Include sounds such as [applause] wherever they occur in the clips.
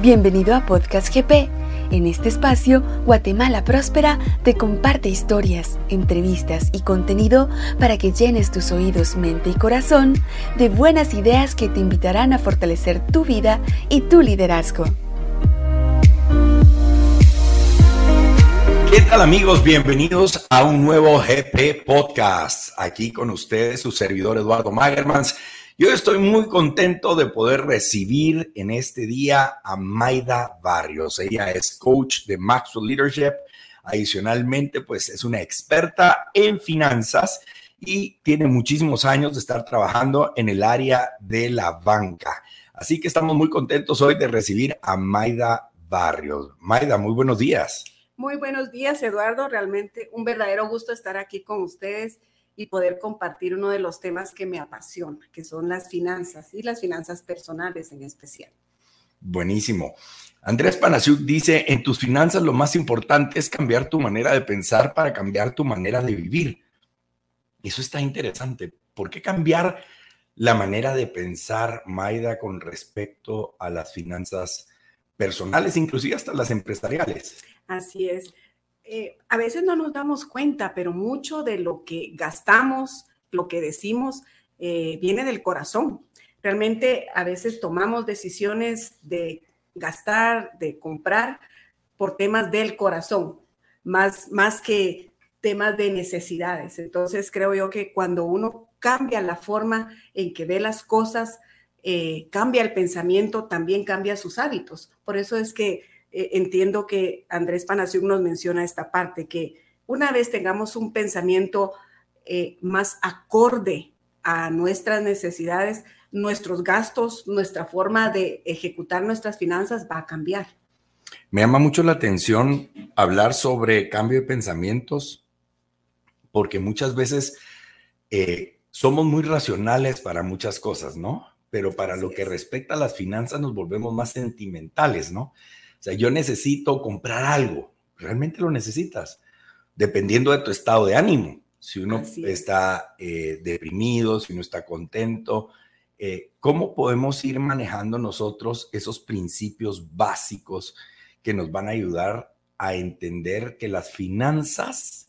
Bienvenido a Podcast GP. En este espacio, Guatemala Próspera te comparte historias, entrevistas y contenido para que llenes tus oídos, mente y corazón de buenas ideas que te invitarán a fortalecer tu vida y tu liderazgo. ¿Qué tal amigos? Bienvenidos a un nuevo GP Podcast. Aquí con ustedes su servidor Eduardo Magermans yo estoy muy contento de poder recibir en este día a Maida Barrios. Ella es coach de Maxwell Leadership. Adicionalmente, pues es una experta en finanzas y tiene muchísimos años de estar trabajando en el área de la banca. Así que estamos muy contentos hoy de recibir a Maida Barrios. Maida, muy buenos días. Muy buenos días, Eduardo. Realmente un verdadero gusto estar aquí con ustedes y poder compartir uno de los temas que me apasiona, que son las finanzas y las finanzas personales en especial. Buenísimo. Andrés Panasiuk dice, en tus finanzas lo más importante es cambiar tu manera de pensar para cambiar tu manera de vivir. Eso está interesante. ¿Por qué cambiar la manera de pensar, Maida, con respecto a las finanzas personales, inclusive hasta las empresariales? Así es. Eh, a veces no nos damos cuenta, pero mucho de lo que gastamos, lo que decimos, eh, viene del corazón. Realmente a veces tomamos decisiones de gastar, de comprar por temas del corazón, más, más que temas de necesidades. Entonces creo yo que cuando uno cambia la forma en que ve las cosas, eh, cambia el pensamiento, también cambia sus hábitos. Por eso es que eh, entiendo que Andrés Panasiuk nos menciona esta parte, que una vez tengamos un pensamiento eh, más acorde a nuestras necesidades, nuestros gastos, nuestra forma de ejecutar nuestras finanzas va a cambiar. Me llama mucho la atención hablar sobre cambio de pensamientos, porque muchas veces eh, somos muy racionales para muchas cosas, ¿no? Pero para lo que respecta a las finanzas nos volvemos más sentimentales, ¿no? O sea, yo necesito comprar algo. ¿Realmente lo necesitas? Dependiendo de tu estado de ánimo. Si uno está eh, deprimido, si uno está contento, eh, ¿cómo podemos ir manejando nosotros esos principios básicos que nos van a ayudar a entender que las finanzas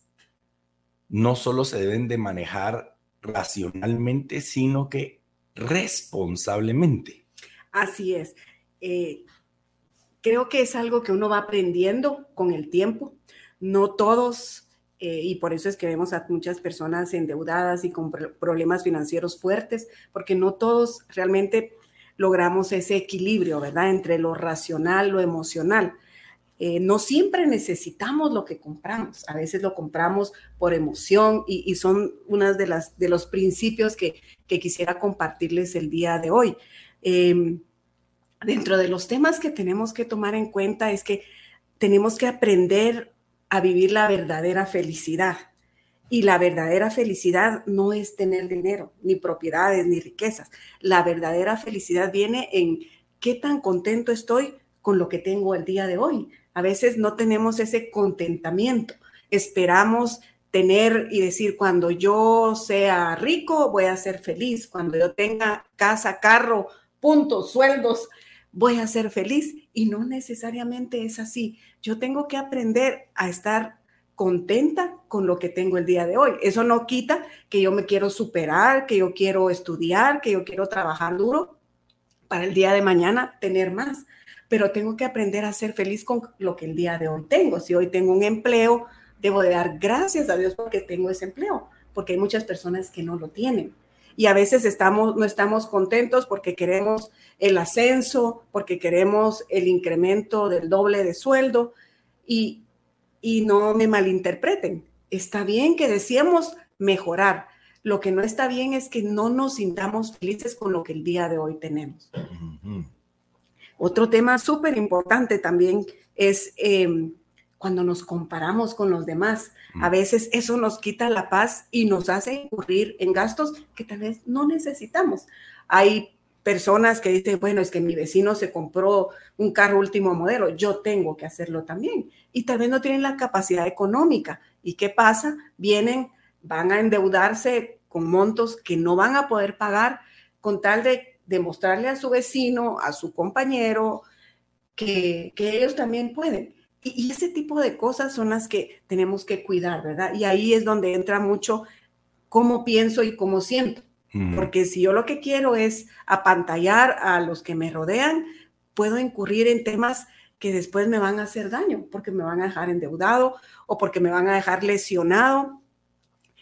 no solo se deben de manejar racionalmente, sino que responsablemente? Así es. Eh, creo que es algo que uno va aprendiendo con el tiempo. No todos, eh, y por eso es que vemos a muchas personas endeudadas y con problemas financieros fuertes, porque no todos realmente logramos ese equilibrio, ¿verdad? Entre lo racional, lo emocional. Eh, no siempre necesitamos lo que compramos, a veces lo compramos por emoción y, son unas de las de los principios que, quisiera compartirles el día de hoy. Em, dentro de los temas que tenemos que tomar en cuenta es que tenemos que aprender a vivir la verdadera felicidad. Y la verdadera felicidad no es tener dinero, ni propiedades, ni riquezas. La verdadera felicidad viene en qué tan contento estoy con lo que tengo el día de hoy. A veces no tenemos ese contentamiento. Esperamos tener y decir, cuando yo sea rico, voy a ser feliz. Cuando yo tenga casa, carro, puntos, sueldos, voy a ser feliz y no necesariamente es así. Yo tengo que aprender a estar contenta con lo que tengo el día de hoy. Eso no quita que yo me quiero superar, que yo quiero estudiar, que yo quiero trabajar duro para el día de mañana tener más, pero tengo que aprender a ser feliz con lo que el día de hoy tengo. Si hoy tengo un empleo, debo de dar gracias a Dios porque tengo ese empleo, porque hay muchas personas que no lo tienen y a veces estamos, no estamos contentos porque queremos el ascenso, porque queremos el incremento del doble de sueldo y, y no me malinterpreten. Está bien que decíamos mejorar. Lo que no está bien es que no nos sintamos felices con lo que el día de hoy tenemos. Otro tema súper importante también es em, cuando nos comparamos con los demás. A mm. veces eso nos quita la paz y nos hace incurrir en gastos que tal vez no necesitamos. Hay personas que dicen, bueno, es que mi vecino se compró un carro último modelo, yo tengo que hacerlo también. Y tal vez no tienen la capacidad económica. ¿Y qué pasa? Vienen, van a endeudarse con montos que no van a poder pagar con tal de demostrarle a su vecino, a su compañero, que, ellos también pueden. Y, y, ese tipo de cosas son las que tenemos que cuidar, ¿verdad? Y ahí es donde entra mucho cómo pienso y cómo siento. Porque si yo lo que quiero es apantallar a los que me rodean, puedo incurrir en temas que después me van a hacer daño, porque me van a dejar endeudado o porque me van a dejar lesionado.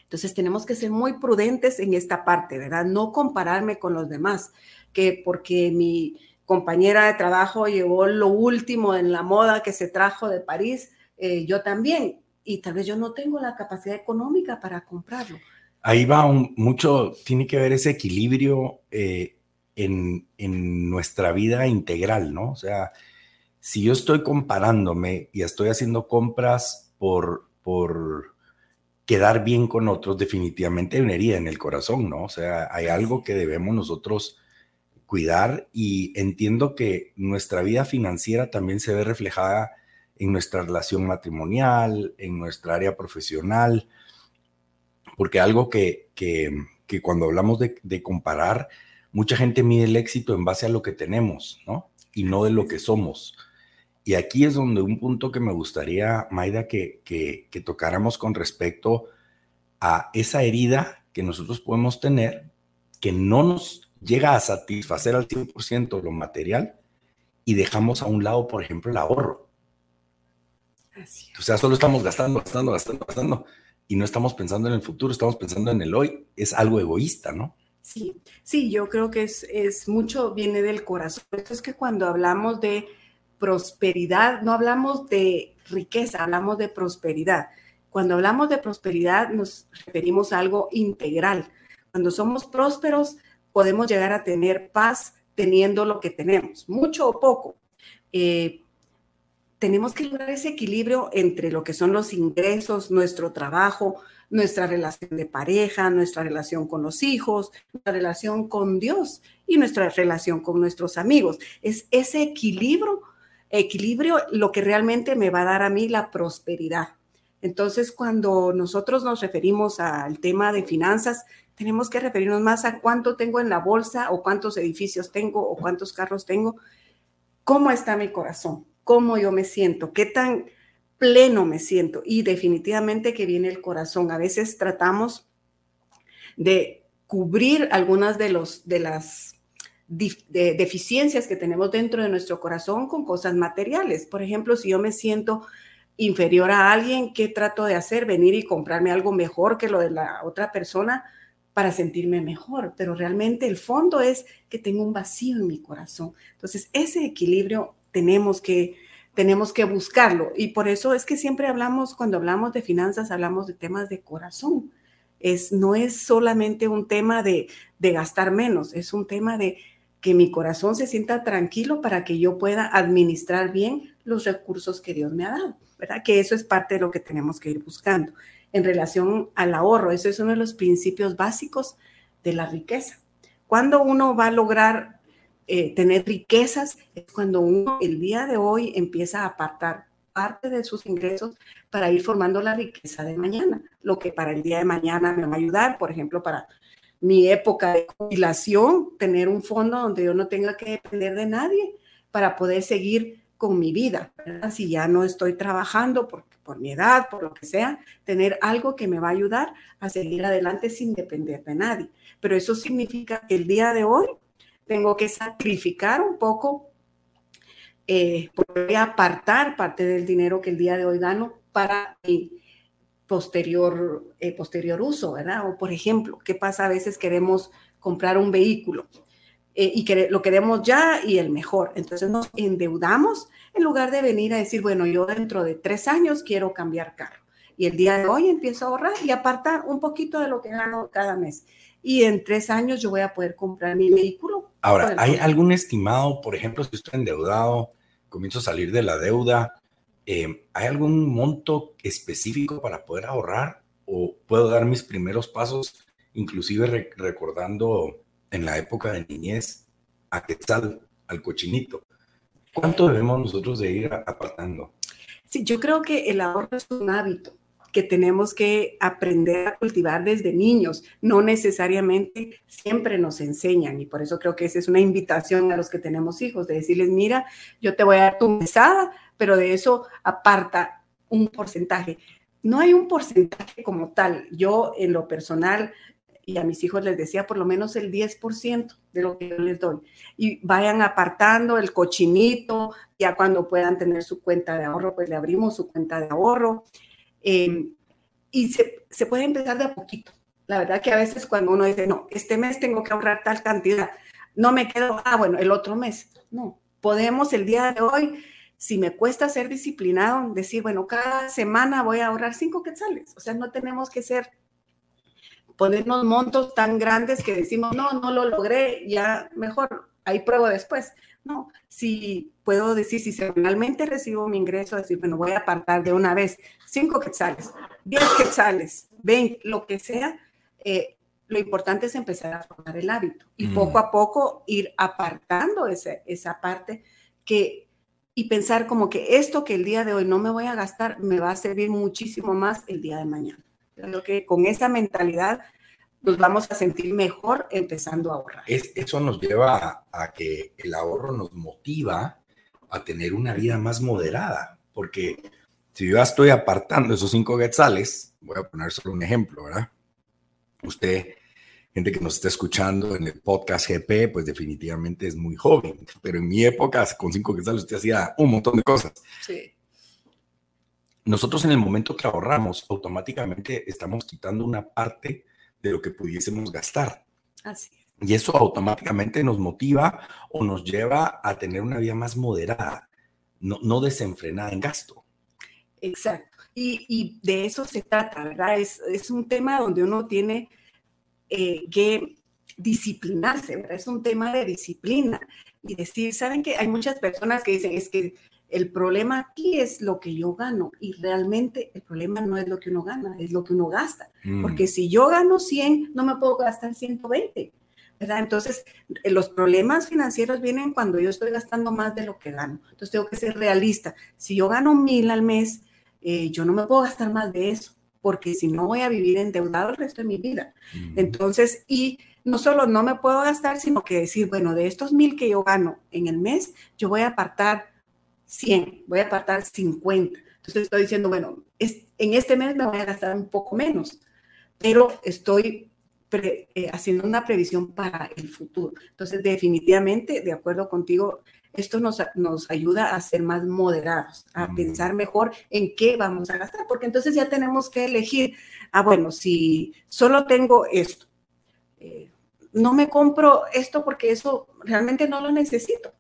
Entonces tenemos que ser muy prudentes en esta parte, ¿verdad? No compararme con los demás, que porque mi compañera de trabajo llevó lo último en la moda que se trajo de París, eh, yo también, y tal vez yo no tengo la capacidad económica para comprarlo ahí va mucho, tiene que ver ese equilibrio eh, en, nuestra vida integral, ¿no? O sea, si yo estoy comparándome y estoy haciendo compras por, por quedar bien con otros, definitivamente hay una herida en el corazón, ¿no? O sea, hay algo que debemos nosotros cuidar y entiendo que nuestra vida financiera también se ve reflejada en nuestra relación matrimonial, en nuestra área profesional, porque algo que, cuando hablamos de, comparar, mucha gente mide el éxito en base a lo que tenemos, ¿no? Y no de lo que somos. Y aquí es donde un punto que me gustaría, Maida, que, que, que tocáramos con respecto a esa herida que nosotros podemos tener, que no nos llega a satisfacer al 100% lo material y dejamos a un lado, por ejemplo, el ahorro. Así O sea, solo estamos gastando, gastando, gastando, gastando y no estamos pensando en el futuro, estamos pensando en el hoy. Es algo egoísta, ¿no? Sí, sí, yo creo que es, es mucho, viene del corazón. Eso es que cuando hablamos de prosperidad, no hablamos de riqueza, hablamos de prosperidad. Cuando hablamos de prosperidad nos referimos a algo integral. Cuando somos prósperos podemos llegar a tener paz teniendo lo que tenemos, mucho o poco. Eh, tenemos que lograr ese equilibrio entre lo que son los ingresos, nuestro trabajo, nuestra relación de pareja, nuestra relación con los hijos, nuestra relación con Dios y nuestra relación con nuestros amigos. Es ese equilibrio, equilibrio lo que realmente me va a dar a mí la prosperidad. Entonces, cuando nosotros nos referimos al tema de finanzas, tenemos que referirnos más a cuánto tengo en la bolsa o cuántos edificios tengo o cuántos carros tengo. ¿Cómo está mi corazón? cómo yo me siento, qué tan pleno me siento y definitivamente que viene el corazón. A veces tratamos de cubrir algunas de, los, de las deficiencias que tenemos dentro de nuestro corazón con cosas materiales. Por ejemplo, si yo me siento inferior a alguien, ¿qué trato de hacer? Venir y comprarme algo mejor que lo de la otra persona para sentirme mejor, pero realmente el fondo es que tengo un vacío en mi corazón. Entonces, ese equilibrio tenemos que, tenemos que buscarlo. Y por eso es que siempre hablamos, cuando hablamos de finanzas, hablamos de temas de corazón. Es, no es solamente un tema de, de gastar menos, es un tema de que mi corazón se sienta tranquilo para que yo pueda administrar bien los recursos que Dios me ha dado, ¿verdad? Que eso es parte de lo que tenemos que ir buscando. En relación al ahorro, eso es uno de los principios básicos de la riqueza. Cuando uno va a lograr eh, tener riquezas es cuando uno el día de hoy empieza a apartar parte de sus ingresos para ir formando la riqueza de mañana, lo que para el día de mañana me va a ayudar, por ejemplo, para mi época de jubilación, tener un fondo donde yo no tenga que depender de nadie para poder seguir con mi vida. Si ya no estoy trabajando por, por mi edad, por lo que sea, tener algo que me va a ayudar a seguir adelante sin depender de nadie. Pero eso significa que el día de hoy tengo que sacrificar un poco, eh, voy a apartar parte del dinero que el día de hoy gano para mi posterior, eh, posterior uso, ¿verdad? O por ejemplo, ¿qué pasa? A veces queremos comprar un vehículo eh, y que lo queremos ya y el mejor. Entonces nos endeudamos en lugar de venir a decir, bueno, yo dentro de tres años quiero cambiar carro. Y el día de hoy empiezo a ahorrar y apartar un poquito de lo que gano cada mes y en tres años yo voy a poder comprar mi vehículo. Ahora, ¿hay algún estimado, por ejemplo, si estoy endeudado, comienzo a salir de la deuda, eh, ¿hay algún monto específico para poder ahorrar o puedo dar mis primeros pasos, inclusive recordando en la época de niñez a Quetzal, al cochinito? ¿Cuánto debemos nosotros de ir apartando? Sí, yo creo que el ahorro es un hábito que tenemos que aprender a cultivar desde niños. No necesariamente siempre nos enseñan y por eso creo que esa es una invitación a los que tenemos hijos, de decirles, mira, yo te voy a dar tu mesada, pero de eso aparta un porcentaje. No hay un porcentaje como tal. Yo en lo personal y a mis hijos les decía por lo menos el 10% de lo que yo les doy. Y vayan apartando el cochinito, ya cuando puedan tener su cuenta de ahorro, pues le abrimos su cuenta de ahorro. Em, y se, se puede empezar de a poquito. La verdad que a veces cuando uno dice, no, este mes tengo que ahorrar tal cantidad, no me quedo, ah, bueno, el otro mes. No, podemos el día de hoy, si me cuesta ser disciplinado, decir, bueno, cada semana voy a ahorrar cinco quetzales. O sea, no tenemos que ser ponernos montos tan grandes que decimos, no, no lo logré, ya mejor, ahí pruebo después. No, si puedo decir, si semanalmente recibo mi ingreso, decir, bueno, voy a apartar de una vez cinco quetzales, diez quetzales, ven, lo que sea, eh, lo importante es empezar a formar el hábito y mm. poco a poco ir apartando ese, esa parte que y pensar como que esto que el día de hoy no me voy a gastar me va a servir muchísimo más el día de mañana. Creo que con esa mentalidad nos vamos a sentir mejor empezando a ahorrar. eso nos lleva a, que el ahorro nos motiva a tener una vida más moderada, porque si yo ya estoy apartando esos cinco quetzales, voy a poner solo un ejemplo, ¿verdad? Usted, gente que nos está escuchando en el podcast GP, pues definitivamente es muy joven, pero en mi época, con cinco quetzales, usted hacía un montón de cosas. Sí nosotros en el momento que ahorramos, automáticamente estamos quitando una parte de lo que pudiésemos gastar. Así Y eso automáticamente nos motiva o nos lleva a tener una vida más moderada, no, desenfrenada en gasto. Exacto. Y, de eso se trata, ¿verdad? Es, es un tema donde uno tiene eh, que disciplinarse, ¿verdad? Es un tema de disciplina y decir, ¿saben que Hay muchas personas que dicen, es que el problema aquí es lo que yo gano y realmente el problema no es lo que uno gana, es lo que uno gasta. Mm. Porque si yo gano 100, no me puedo gastar 120. ¿verdad? Entonces, eh, los problemas financieros vienen cuando yo estoy gastando más de lo que gano. Entonces, tengo que ser realista. Si yo gano mil al mes, eh, yo no me puedo gastar más de eso, porque si no voy a vivir endeudado el resto de mi vida. Mm. Entonces, y no solo no me puedo gastar, sino que decir, bueno, de estos mil que yo gano en el mes, yo voy a apartar 100, voy a apartar 50. Entonces estoy diciendo, bueno, es, en este mes me voy a gastar un poco menos, pero estoy eh, haciendo una previsión para el futuro. Entonces, definitivamente, de acuerdo contigo, esto nos, nos ayuda a ser más moderados, a pensar mejor en qué vamos a gastar, porque entonces ya tenemos que elegir, ah, bueno, si solo tengo esto, eh, no me compro esto porque eso realmente no lo necesito.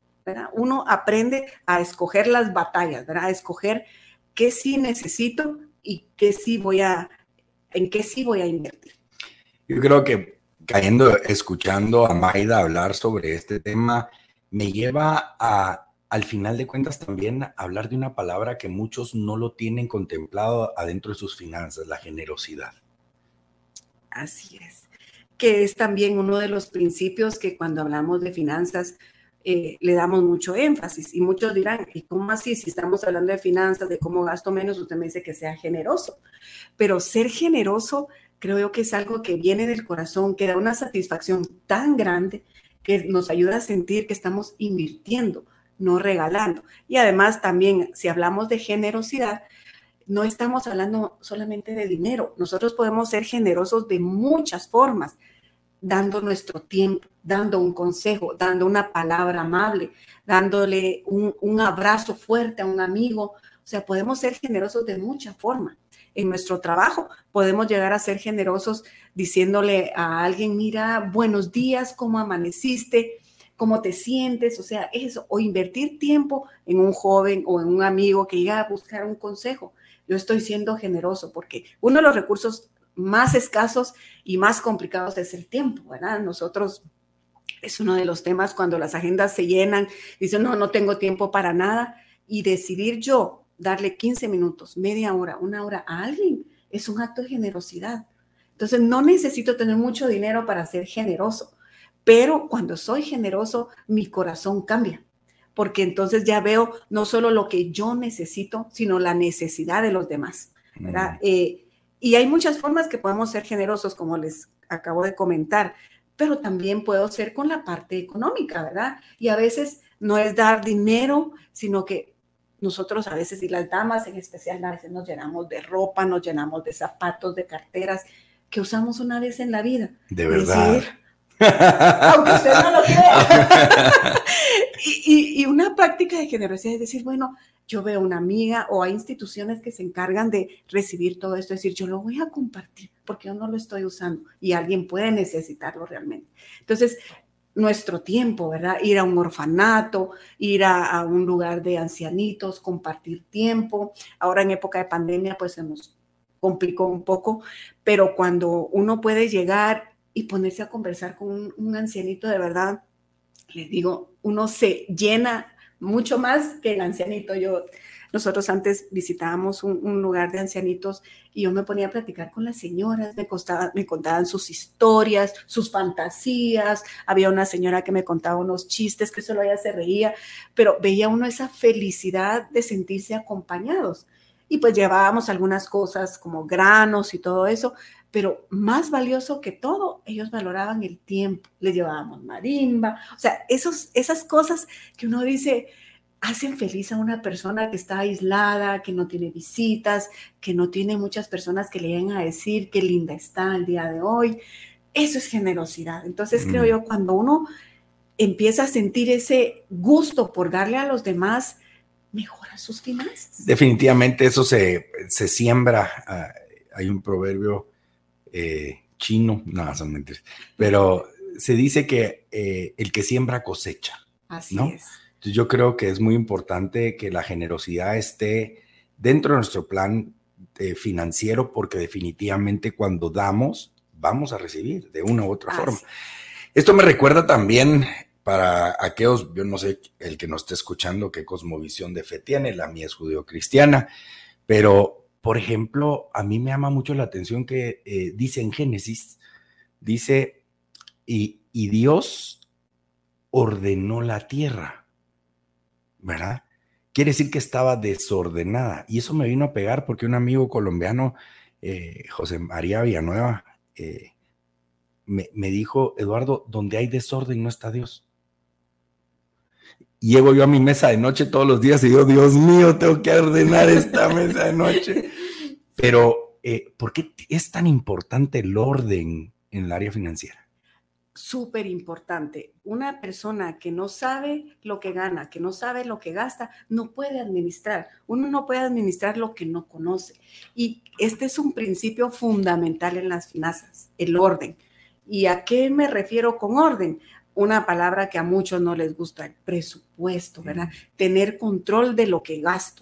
Uno aprende a escoger las batallas, ¿verdad? A escoger qué sí necesito y qué sí voy a, en qué sí voy a invertir. Yo creo que cayendo, escuchando a Maida hablar sobre este tema, me lleva a, al final de cuentas también hablar de una palabra que muchos no lo tienen contemplado adentro de sus finanzas, la generosidad. Así es, que es también uno de los principios que cuando hablamos de finanzas eh, le damos mucho énfasis. Y muchos dirán, ¿y cómo así? Si estamos hablando de finanzas, de cómo gasto menos, usted me dice que sea generoso. Pero ser generoso creo que es algo que viene del corazón, que da una satisfacción tan grande que nos ayuda a sentir que estamos invirtiendo, no regalando. Y además también, si hablamos de generosidad, no estamos hablando solamente de dinero. Nosotros podemos ser generosos de muchas formas dando nuestro tiempo, dando un consejo, dando una palabra amable, dándole un, abrazo fuerte a un amigo. O sea, podemos ser generosos de mucha forma. En nuestro trabajo podemos llegar a ser generosos diciéndole a alguien, mira, buenos días, ¿cómo amaneciste? ¿Cómo te sientes? O sea, eso, o invertir tiempo en un joven o en un amigo que llega a buscar un consejo. Yo estoy siendo generoso porque uno de los recursos más escasos y más complicados es el tiempo, ¿verdad? Nosotros es uno de los temas cuando las agendas se llenan, dicen, no, no tengo tiempo para nada, y decidir yo darle 15 minutos, media hora, una hora a alguien, es un acto de generosidad. Entonces, no necesito tener mucho dinero para ser generoso, pero cuando soy generoso, mi corazón cambia, porque entonces ya veo no solo lo que yo necesito, sino la necesidad de los demás, ¿verdad? Mm. Eh, y hay muchas formas que podemos ser generosos, como les acabo de comentar, pero también puedo ser con la parte económica, ¿verdad? Y a veces no es dar dinero, sino que nosotros a veces, y las damas en especial, a veces nos llenamos de ropa, nos llenamos de zapatos, de carteras, que usamos una vez en la vida. De verdad. aunque usted no lo crea. [laughs] [laughs] y, y, una práctica de generosidad es decir, bueno, yo veo una amiga o hay instituciones que se encargan de recibir todo esto, es decir, yo lo voy a compartir porque yo no lo estoy usando y alguien puede necesitarlo realmente. Entonces, nuestro tiempo, ¿verdad? Ir a un orfanato, ir a, un lugar de ancianitos, compartir tiempo. Ahora en época de pandemia, pues se nos complicó un poco, pero cuando uno puede llegar y ponerse a conversar con un, un ancianito de verdad, les digo, uno se llena mucho más que el ancianito. Yo, nosotros antes visitábamos un, lugar de ancianitos y yo me ponía a platicar con las señoras, me, me contaban sus historias, sus fantasías. Había una señora que me contaba unos chistes que solo ella se reía, pero veía uno esa felicidad de sentirse acompañados. Y pues llevábamos algunas cosas como granos y todo eso, pero más valioso que todo, ellos valoraban el tiempo. Les llevábamos marimba, o sea, esos, esas cosas que uno dice hacen feliz a una persona que está aislada, que no tiene visitas, que no tiene muchas personas que le lleguen a decir qué linda está el día de hoy. Eso es generosidad. Entonces creo yo, cuando uno empieza a sentir ese gusto por darle a los demás, mejora sus finanzas. Definitivamente eso se, se siembra. Ah, hay un proverbio eh, chino, no, son mentiras, pero se dice que eh, el que siembra cosecha. Así es. Entonces yo creo que es muy importante que la generosidad esté dentro de nuestro plan eh, financiero porque definitivamente cuando damos, vamos a recibir de una u otra forma. Esto me recuerda también para aquellos, yo no sé el que nos esté escuchando qué cosmovisión de fe tiene, la mía es judío-cristiana, pero por ejemplo, a mí me llama mucho la atención que eh, dice en Génesis, dice, y, Dios ordenó la tierra, ¿verdad? Quiere decir que estaba desordenada. Y eso me vino a pegar porque un amigo colombiano, eh, José María Villanueva, eh, me, me, dijo, Eduardo, donde hay desorden no está Dios. Llego yo a mi mesa de noche todos los días y digo, Dios mío, tengo que ordenar esta mesa de noche. Pero, eh, ¿por qué es tan importante el orden en el área financiera? Súper importante. Una persona que no sabe lo que gana, que no sabe lo que gasta, no puede administrar. Uno no puede administrar lo que no conoce. Y este es un principio fundamental en las finanzas, el orden. ¿Y a qué me refiero con orden? una palabra que a muchos no les gusta, el presupuesto, ¿verdad? Tener control de lo que gasto.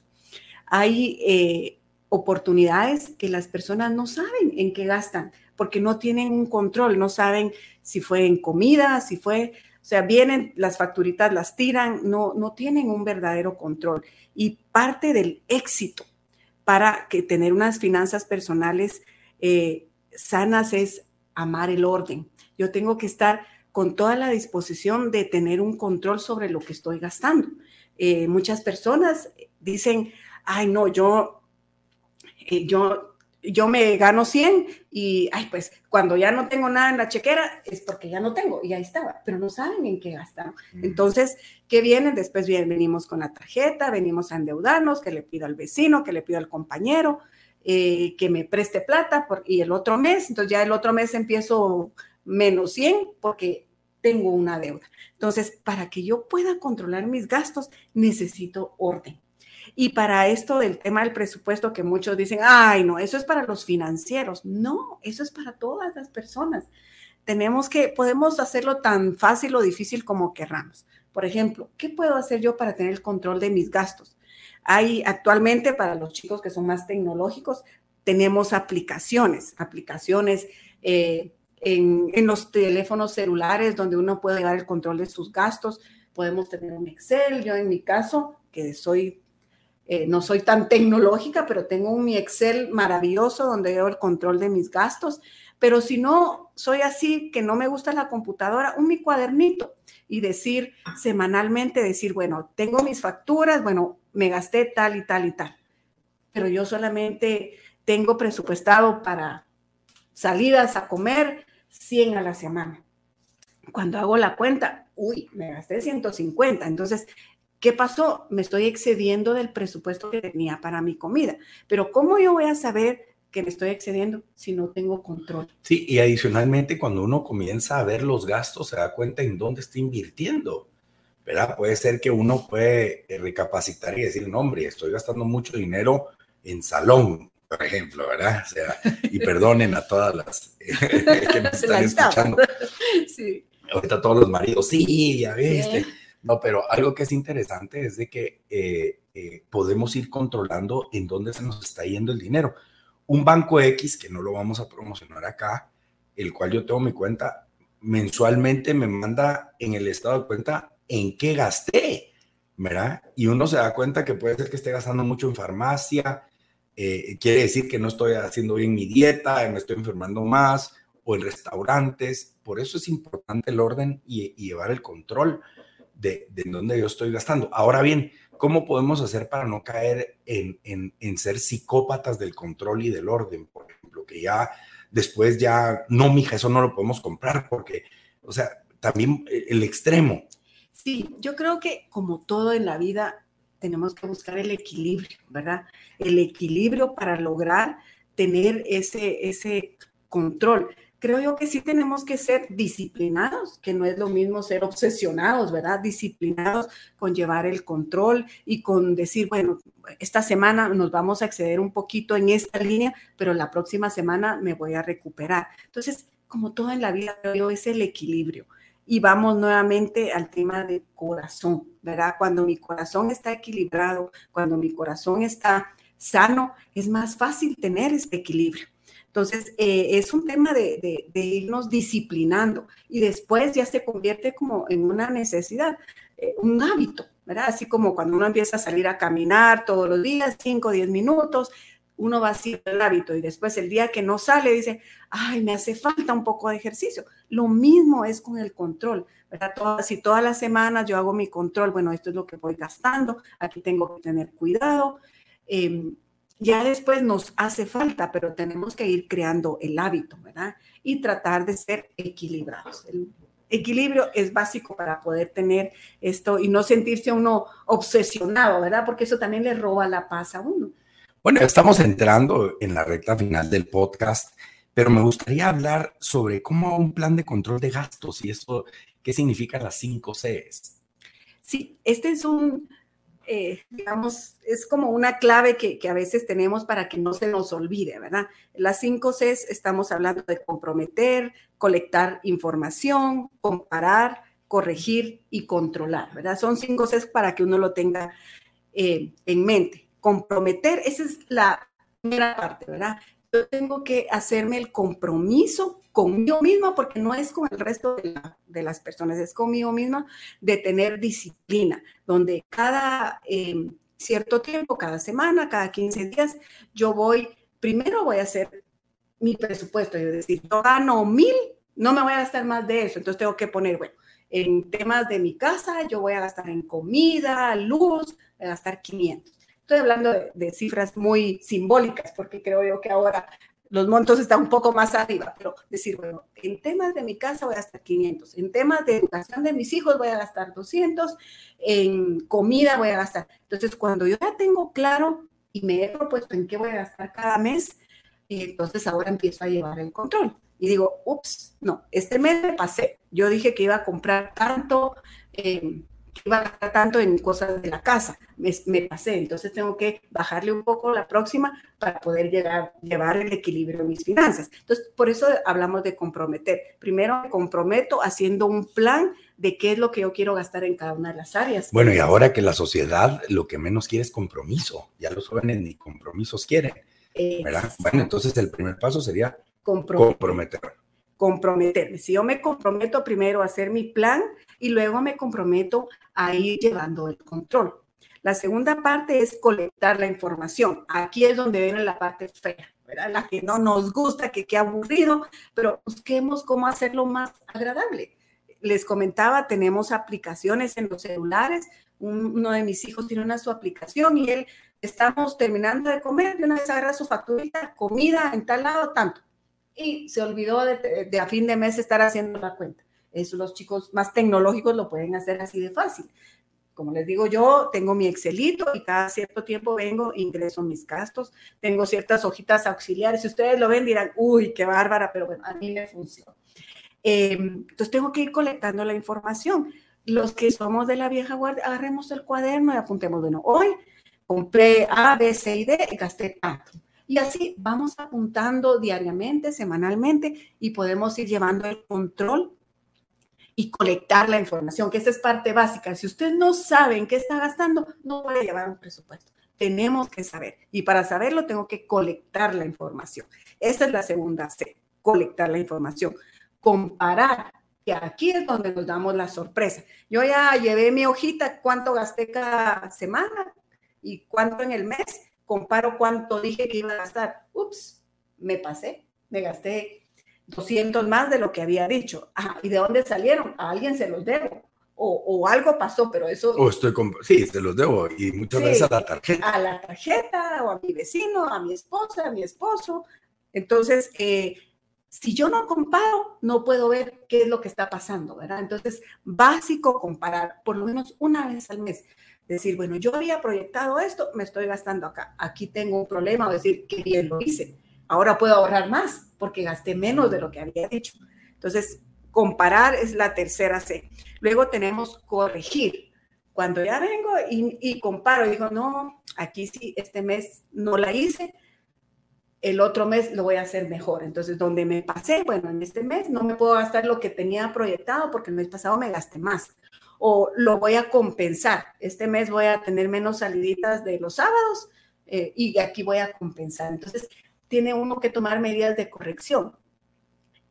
Hay eh, oportunidades que las personas no saben en qué gastan, porque no tienen un control, no saben si fue en comida, si fue, o sea, vienen las facturitas, las tiran, no, no tienen un verdadero control. Y parte del éxito para que tener unas finanzas personales eh, sanas es amar el orden. Yo tengo que estar con toda la disposición de tener un control sobre lo que estoy gastando. Eh, muchas personas dicen, ay, no, yo, eh, yo, yo me gano 100 y, ay, pues cuando ya no tengo nada en la chequera es porque ya no tengo y ahí estaba, pero no saben en qué gastan. Entonces, ¿qué vienen? Después vienen, venimos con la tarjeta, venimos a endeudarnos, que le pido al vecino, que le pido al compañero, eh, que me preste plata y el otro mes, entonces ya el otro mes empiezo menos 100 porque tengo una deuda. Entonces, para que yo pueda controlar mis gastos, necesito orden. Y para esto del tema del presupuesto que muchos dicen, ay, no, eso es para los financieros. No, eso es para todas las personas. Tenemos que, podemos hacerlo tan fácil o difícil como querramos. Por ejemplo, ¿qué puedo hacer yo para tener el control de mis gastos? Hay actualmente para los chicos que son más tecnológicos, tenemos aplicaciones, aplicaciones eh, en, los teléfonos celulares donde uno puede llevar el control de sus gastos. Podemos tener un Excel. Yo en mi caso, que soy, eh, no soy tan tecnológica, pero tengo un Excel maravilloso donde llevo el control de mis gastos. Pero si no soy así, que no me gusta la computadora, un mi cuadernito y decir semanalmente, decir, bueno, tengo mis facturas, bueno, me gasté tal y tal y tal. Pero yo solamente tengo presupuestado para salidas a comer 100 a la semana. Cuando hago la cuenta, uy, me gasté 150. Entonces, ¿qué pasó? Me estoy excediendo del presupuesto que tenía para mi comida. Pero ¿cómo yo voy a saber que me estoy excediendo si no tengo control? Sí, y adicionalmente cuando uno comienza a ver los gastos, se da cuenta en dónde está invirtiendo. ¿verdad? Puede ser que uno puede eh, recapacitar y decir, no, hombre, estoy gastando mucho dinero en salón, por ejemplo, ¿verdad? O sea, y perdonen a todas las [laughs] que me [laughs] están escuchando. [laughs] Sí. Ahorita todos los maridos, sí, ya viste. No, pero algo que es interesante es de que eh, eh, podemos ir controlando en dónde se nos está yendo el dinero. Un banco X, que no lo vamos a promocionar acá, el cual yo tengo mi cuenta, mensualmente me manda en el estado de cuenta en qué gasté, ¿verdad? Y uno se da cuenta que puede ser que esté gastando mucho en farmacia, eh, quiere decir que no estoy haciendo bien mi dieta, me estoy enfermando más, o en restaurantes. Por eso es importante el orden y, llevar el control de, de dónde yo estoy gastando. Ahora bien, ¿cómo podemos hacer para no caer en, en, en, ser psicópatas del control y del orden? Por ejemplo, que ya después ya, no, mija, eso no lo podemos comprar porque, o sea, también el extremo. Sí, yo creo que como todo en la vida tenemos que buscar el equilibrio, ¿verdad? El equilibrio para lograr tener ese, ese control. Creo yo que sí tenemos que ser disciplinados, que no es lo mismo ser obsesionados, ¿verdad? Disciplinados con llevar el control y con decir, bueno, esta semana nos vamos a exceder un poquito en esta línea, pero la próxima semana me voy a recuperar. Entonces, como todo en la vida, creo yo, es el equilibrio y vamos nuevamente al tema de corazón, ¿verdad? Cuando mi corazón está equilibrado, cuando mi corazón está sano, es más fácil tener este equilibrio. Entonces, eh, es un tema de, irnos disciplinando y después ya se convierte como en una necesidad, eh, un hábito, ¿verdad? Así como cuando uno empieza a salir a caminar todos los días, 5 o 10 minutos, uno va haciendo el hábito y después el día que no sale dice, ay, me hace falta un poco de ejercicio. Lo mismo es con el control, ¿verdad? Si todas las semanas yo hago mi control, bueno, esto es lo que voy gastando, aquí tengo que tener cuidado. Em, ya después nos hace falta, pero tenemos que ir creando el hábito, ¿verdad? Y tratar de ser equilibrados. El equilibrio es básico para poder tener esto y no sentirse uno obsesionado, ¿verdad? Porque eso también le roba la paz a uno. Bueno, estamos entrando en la recta final del podcast, pero me gustaría hablar sobre cómo un plan de control de gastos y eso, qué significa las cinco Cs. Sí, este es un, eh, digamos, es como una clave que, que, a veces tenemos para que no se nos olvide, ¿verdad? Las cinco Cs estamos hablando de comprometer, colectar información, comparar, corregir y controlar, ¿verdad? Son cinco Cs para que uno lo tenga eh, en mente comprometer, esa es la primera parte, ¿verdad? Yo tengo que hacerme el compromiso conmigo misma, porque no es con el resto de, las personas, es conmigo misma, de tener disciplina, donde cada em, cierto tiempo, cada semana, cada 15 días, yo voy, primero voy a hacer mi presupuesto, es decir, yo gano mil, no me voy a gastar más de eso, entonces tengo que poner, bueno, en temas de mi casa, yo voy a gastar en comida, luz, voy a gastar 500 Estoy hablando de, cifras muy simbólicas, porque creo yo que ahora los montos están un poco más arriba, pero decir, bueno, en temas de mi casa voy a gastar 500, en temas de educación de mis hijos voy a gastar 200, en comida voy a gastar. Entonces, cuando yo ya tengo claro y me he propuesto en qué voy a gastar cada mes, entonces ahora empiezo a llevar el control. Y digo, ups, no, este mes me pasé. Yo dije que iba a comprar tanto, eh, iba a gastar tanto en cosas de la casa, me, pasé, entonces tengo que bajarle un poco la próxima para poder llegar, llevar el equilibrio en mis finanzas. Entonces, por eso hablamos de comprometer. Primero me comprometo haciendo un plan de qué es lo que yo quiero gastar en cada una de las áreas. Bueno, y ahora que la sociedad lo que menos quiere es compromiso, ya los jóvenes ni compromisos quieren. ¿verdad? Bueno, entonces el primer paso sería comprometer comprometerme. Si yo me comprometo primero a hacer mi plan y luego me comprometo a ir llevando el control. La segunda parte es colectar la información. Aquí es donde viene la parte fea, ¿verdad? La que no nos gusta, que qué aburrido, pero busquemos cómo hacerlo más agradable. Les comentaba, tenemos aplicaciones en los celulares uno de mis hijos tiene una su aplicación y él, estamos terminando de comer, de una vez agarra su facturita, comida en tal lado, tanto. Y se olvidó de, de a fin de mes estar haciendo la cuenta. Eso los chicos más tecnológicos lo pueden hacer así de fácil. Como les digo, yo tengo mi Excelito y cada cierto tiempo vengo, ingreso mis gastos, tengo ciertas hojitas auxiliares. Si ustedes lo ven, dirán, uy, qué bárbara, pero bueno, a mí me funciona. Em, entonces tengo que ir colectando la información. Los que somos de la vieja guardia, agarremos el cuaderno y apuntemos, bueno, hoy compré A, B, C y D, gasté tanto. Y así vamos apuntando diariamente, semanalmente y podemos ir llevando el control y colectar la información, que esa es parte básica. Si usted no sabe en qué está gastando, no puede llevar un presupuesto. Tenemos que saber. Y para saberlo, tengo que colectar la información. Esa es la segunda C, colectar la información. Comparar, que aquí es donde nos damos la sorpresa. Yo ya llevé mi hojita, cuánto gasté cada semana y cuánto en el mes. Comparo cuánto dije que iba a gastar. Ups, me pasé, me gasté 200 más de lo que había dicho. ¿Y de dónde salieron? A alguien se los debo. O, algo pasó, pero eso... O estoy con... Sí, se los debo. Y muchas veces a la tarjeta. A la tarjeta, o a mi vecino, a mi esposa, a mi esposo. Entonces, eh, si yo no comparo, no puedo ver qué es lo que está pasando, ¿verdad? Entonces, básico comparar, por lo menos una vez al mes. Decir, bueno, yo había proyectado esto, me estoy gastando acá. Aquí tengo un problema, o decir, qué bien lo hice ahora puedo ahorrar más porque gasté menos de lo que había dicho. Entonces, comparar es la tercera C. Luego tenemos corregir. Cuando ya vengo y, comparo, digo, no, aquí sí, este mes no la hice, el otro mes lo voy a hacer mejor. Entonces, donde me pasé, bueno, en este mes no me puedo gastar lo que tenía proyectado porque el mes pasado me gasté más. O lo voy a compensar. Este mes voy a tener menos saliditas de los sábados eh, y aquí voy a compensar. Entonces, tiene uno que tomar medidas de corrección.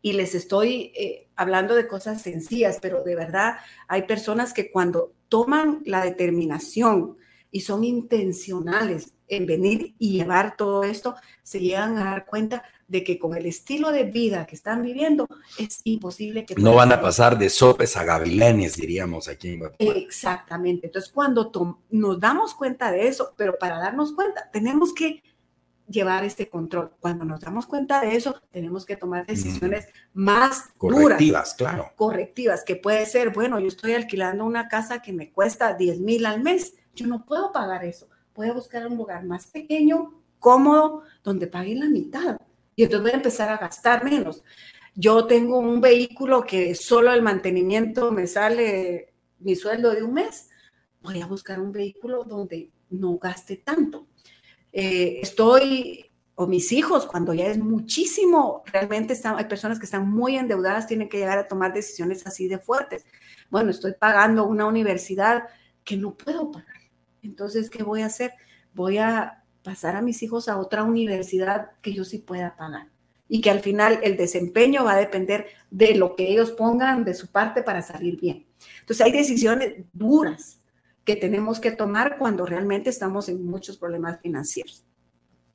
Y les estoy eh, hablando de cosas sencillas, pero de verdad hay personas que cuando toman la determinación y son intencionales en venir y llevar todo esto, se llegan a dar cuenta de que con el estilo de vida que están viviendo es imposible que... No van a pasar de sopes a gavilanes, diríamos aquí en Exactamente. Entonces, cuando nos damos cuenta de eso, pero para darnos cuenta, tenemos que llevar este control. Cuando nos damos cuenta de eso, tenemos que tomar decisiones más correctivas, claro. Correctivas, que puede ser, bueno, yo estoy alquilando una casa que me cuesta 10 mil al mes, yo no puedo pagar eso. Voy a buscar un lugar más pequeño, cómodo, donde pague la mitad. Y entonces voy a empezar a gastar menos. Yo tengo un vehículo que solo el mantenimiento me sale mi sueldo de un mes. Voy a buscar un vehículo donde no gaste tanto eh, estoy, o mis hijos, cuando ya es muchísimo, realmente están, hay personas que están muy endeudadas, tienen que llegar a tomar decisiones así de fuertes. Bueno, estoy pagando una universidad que no puedo pagar. Entonces, ¿qué voy a hacer? Voy a pasar a mis hijos a otra universidad que yo sí pueda pagar y que al final el desempeño va a depender de lo que ellos pongan de su parte para salir bien. Entonces hay decisiones duras que tenemos que tomar cuando realmente estamos en muchos problemas financieros.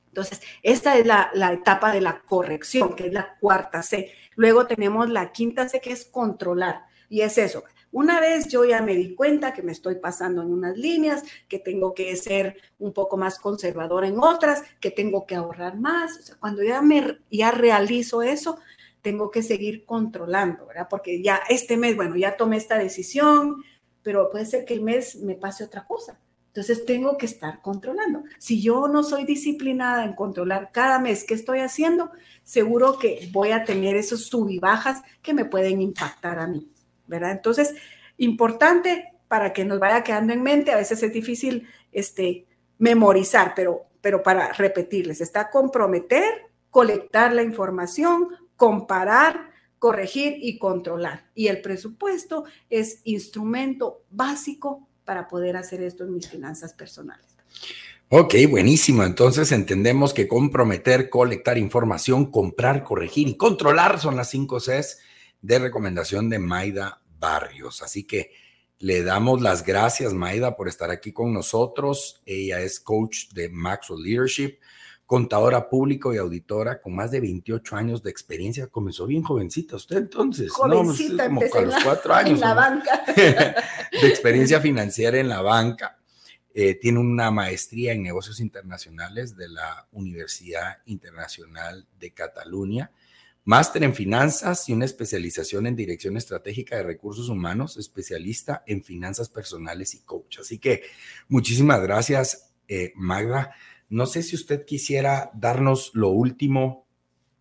Entonces, esta es la, etapa de la corrección, que es la cuarta C. Luego tenemos la quinta C, que es controlar. Y es eso. Una vez yo ya me di cuenta que me estoy pasando en unas líneas, que tengo que ser un poco más conservador en otras, que tengo que ahorrar más. O sea, cuando ya, me, ya realizo eso, tengo que seguir controlando, ¿verdad? Porque ya este mes, bueno, ya tomé esta decisión, pero puede ser que el mes me pase otra cosa. Entonces tengo que estar controlando. Si yo no soy disciplinada en controlar cada mes qué estoy haciendo, seguro que voy a tener esos sub y bajas que me pueden impactar a mí, ¿verdad? Entonces, importante para que nos vaya quedando en mente, a veces es difícil este, memorizar, pero, pero para repetirles, está comprometer, colectar la información, comparar, corregir y controlar. Y el presupuesto es instrumento básico para poder hacer esto en mis finanzas personales. Ok, buenísimo. Entonces entendemos que comprometer, colectar información, comprar, corregir y controlar son las cinco Cs de recomendación de Maida Barrios. Así que le damos las gracias, Maida, por estar aquí con nosotros. Ella es coach de Maxwell Leadership contadora público y auditora con más de 28 años de experiencia. Comenzó bien jovencita usted entonces. Jovencita, ¿no? como a los cuatro años. En la banca. [laughs] de experiencia financiera en la banca. Eh, tiene una maestría en negocios internacionales de la Universidad Internacional de Cataluña, máster en finanzas y una especialización en dirección estratégica de recursos humanos, especialista en finanzas personales y coach. Así que muchísimas gracias, eh, Magda. No sé si usted quisiera darnos lo último,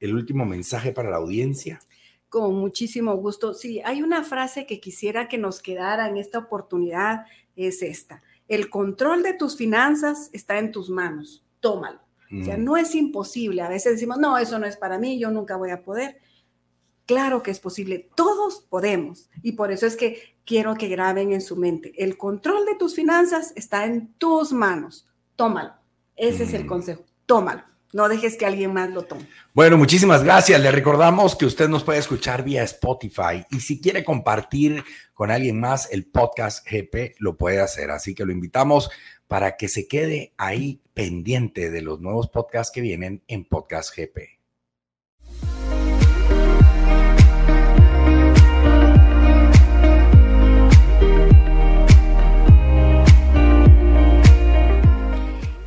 el último mensaje para la audiencia. Con muchísimo gusto. Sí, hay una frase que quisiera que nos quedara en esta oportunidad, es esta. El control de tus finanzas está en tus manos. Tómalo. O sea, mm. no es imposible. A veces decimos, no, eso no es para mí, yo nunca voy a poder. Claro que es posible, todos podemos. Y por eso es que quiero que graben en su mente, el control de tus finanzas está en tus manos. Tómalo. Ese es el mm. consejo. Tómalo. No dejes que alguien más lo tome. Bueno, muchísimas gracias. Le recordamos que usted nos puede escuchar vía Spotify y si quiere compartir con alguien más el podcast GP, lo puede hacer. Así que lo invitamos para que se quede ahí pendiente de los nuevos podcasts que vienen en Podcast GP.